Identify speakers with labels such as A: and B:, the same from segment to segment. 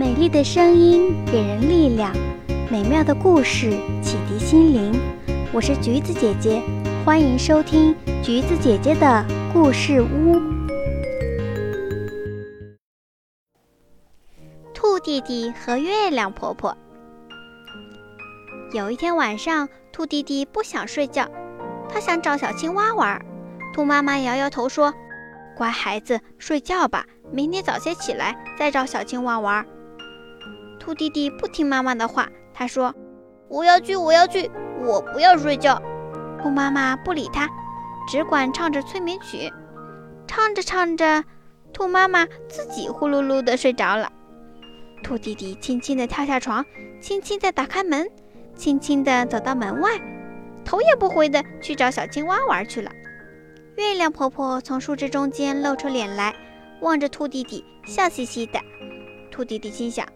A: 美丽的声音给人力量，美妙的故事启迪心灵。我是橘子姐姐，欢迎收听橘子姐姐的故事屋。兔弟弟和月亮婆婆。有一天晚上，兔弟弟不想睡觉，他想找小青蛙玩。兔妈妈摇摇头说：“乖孩子，睡觉吧，明天早些起来再找小青蛙玩。”兔弟弟不听妈妈的话，他说：“
B: 我要去，我要去，我不要睡觉。”
A: 兔妈妈不理他，只管唱着催眠曲。唱着唱着，兔妈妈自己呼噜噜的睡着了。兔弟弟轻轻地跳下床，轻轻地打开门，轻轻地走到门外，头也不回地去找小青蛙玩去了。月亮婆婆从树枝中间露出脸来，望着兔弟弟，笑嘻嘻的。兔弟弟心想。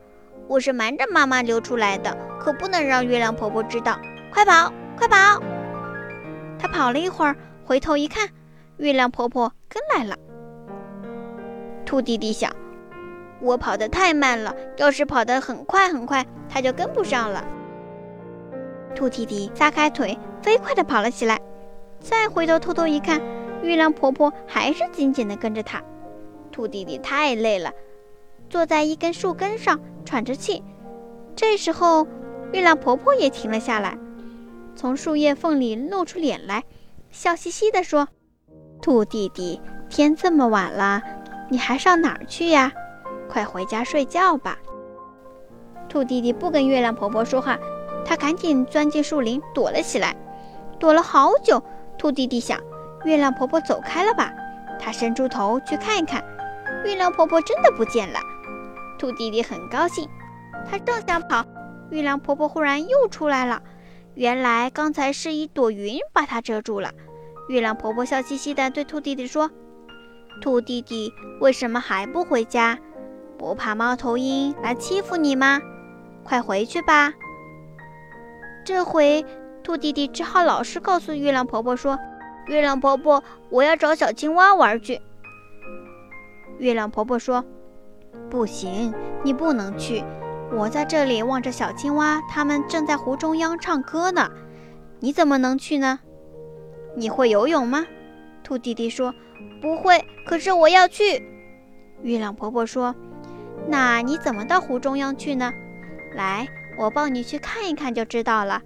B: 我是瞒着妈妈溜出来的，可不能让月亮婆婆知道。快跑，快跑！
A: 他跑了一会儿，回头一看，月亮婆婆跟来了。
B: 兔弟弟想，我跑得太慢了，要是跑得很快很快，它就跟不上了。
A: 兔弟弟撒开腿，飞快地跑了起来。再回头偷偷一看，月亮婆婆还是紧紧地跟着他。兔弟弟太累了。坐在一根树根上喘着气，这时候月亮婆婆也停了下来，从树叶缝里露出脸来，笑嘻嘻地说：“兔弟弟，天这么晚了，你还上哪儿去呀？快回家睡觉吧。”兔弟弟不跟月亮婆婆说话，他赶紧钻进树林躲了起来，躲了好久。兔弟弟想，月亮婆婆走开了吧？他伸出头去看一看，月亮婆婆真的不见了。兔弟弟很高兴，他正想跑，月亮婆婆忽然又出来了。原来刚才是一朵云把它遮住了。月亮婆婆笑嘻嘻地对兔弟弟说：“兔弟弟，为什么还不回家？不怕猫头鹰来欺负你吗？快回去吧。”这回兔弟弟只好老实告诉月亮婆婆说：“
B: 月亮婆婆，我要找小青蛙玩去。”
A: 月亮婆婆说。不行，你不能去。我在这里望着小青蛙，它们正在湖中央唱歌呢。你怎么能去呢？你会游泳吗？兔弟弟说：“
B: 不会，可是我要去。”
A: 月亮婆婆说：“那你怎么到湖中央去呢？来，我抱你去看一看就知道了。”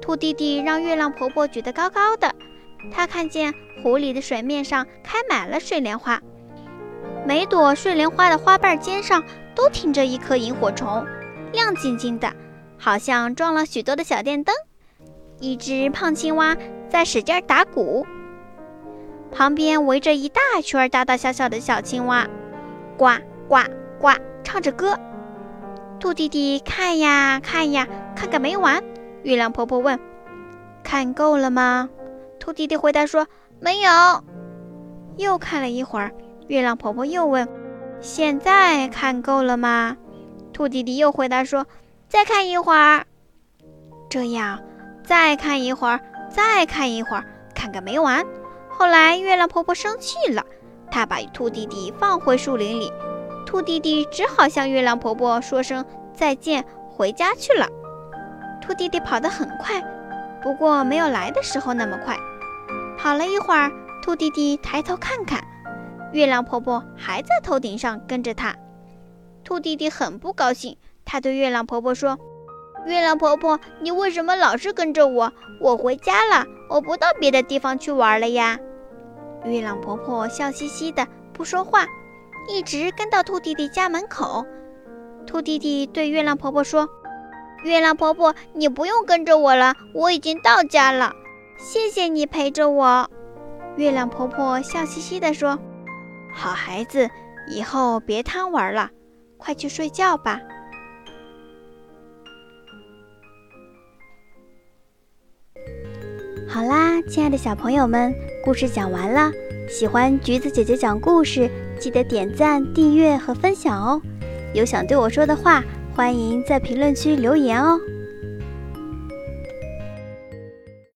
A: 兔弟弟让月亮婆婆举得高高的，他看见湖里的水面上开满了水莲花。每朵睡莲花的花瓣尖上都停着一颗萤火虫，亮晶晶的，好像装了许多的小电灯。一只胖青蛙在使劲打鼓，旁边围着一大圈大大小小的小青蛙，呱呱呱唱着歌。兔弟弟看呀看呀，看个没完。月亮婆婆问：“看够了吗？”兔弟弟回答说：“
B: 没有。”
A: 又看了一会儿。月亮婆婆又问：“现在看够了吗？”兔弟弟又回答说：“
B: 再看一会儿。”
A: 这样，再看一会儿，再看一会儿，看个没完。后来，月亮婆婆生气了，她把兔弟弟放回树林里。兔弟弟只好向月亮婆婆说声再见，回家去了。兔弟弟跑得很快，不过没有来的时候那么快。跑了一会儿，兔弟弟抬头看看。月亮婆婆还在头顶上跟着他，兔弟弟很不高兴。他对月亮婆婆说：“
B: 月亮婆婆，你为什么老是跟着我？我回家了，我不到别的地方去玩了呀。”
A: 月亮婆婆笑嘻嘻的不说话，一直跟到兔弟弟家门口。兔弟弟对月亮婆婆说：“
B: 月亮婆婆，你不用跟着我了，我已经到家了。
A: 谢谢你陪着我。”月亮婆婆笑嘻嘻地说。好孩子，以后别贪玩了，快去睡觉吧。好啦，亲爱的小朋友们，故事讲完了。喜欢橘子姐姐讲故事，记得点赞、订阅和分享哦。有想对我说的话，欢迎在评论区留言哦。